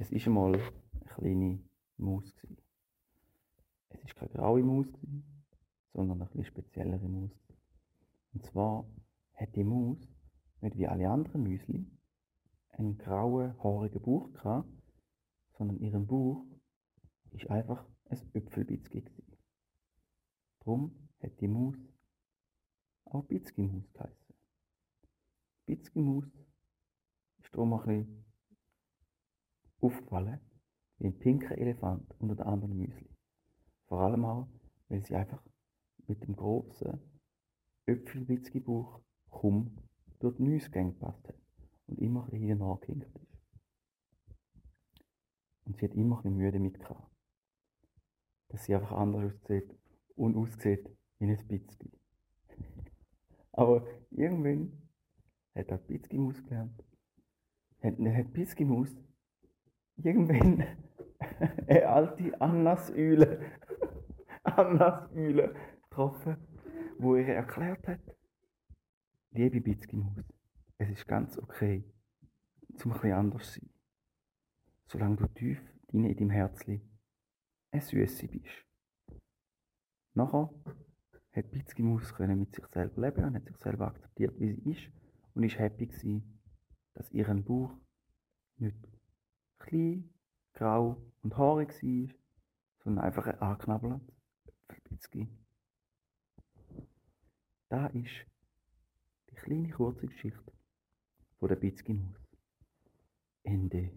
Es war einmal eine kleine Maus. gewesen. Es war keine graue Maus, gewesen, sondern eine etwas speziellere Maus. Und zwar hat die Maus nicht wie alle anderen Müsli einen grauen, haarigen Bauch gehabt, sondern ihren Bauch ist einfach ein Äpfelbitzki gewesen. Darum hat die Maus auch Bitzki-Maus geheißen. Bitzki-Maus ist darum ein bisschen aufgefallen wie ein pinker Elefant unter den anderen Müsli. Vor allem auch, weil sie einfach mit dem grossen Äpfelwitzki-Bauch kaum durch die Nüsse gepasst hat und immer ein bisschen nachgehängt ist. Und sie hat immer ein bisschen Mühe damit gehabt, dass sie einfach anders aussieht und aussieht wie ein Bitzki. Aber irgendwann hat auch Bitzki Maus gelernt, hat, hat Bitzki Maus irgendwann eine alte Annasüle, Annasüle getroffen, wo ihr erklärt hat, liebe Bitzki Maus, es ist ganz okay, zum ein bisschen anders zu sein, solange du tief in deinem Herzli eine Süße bist. Nachher hat Bitzki Maus können mit sich selber leben und hat sich selber akzeptiert, wie sie ist und ist happy gewesen, dass ihren Bauch nicht klein, grau und haarig war, sondern einfach ein angeknabbelt Bitzki. Da ist die kleine kurze Geschichte von der Bitzki Maus. Ende.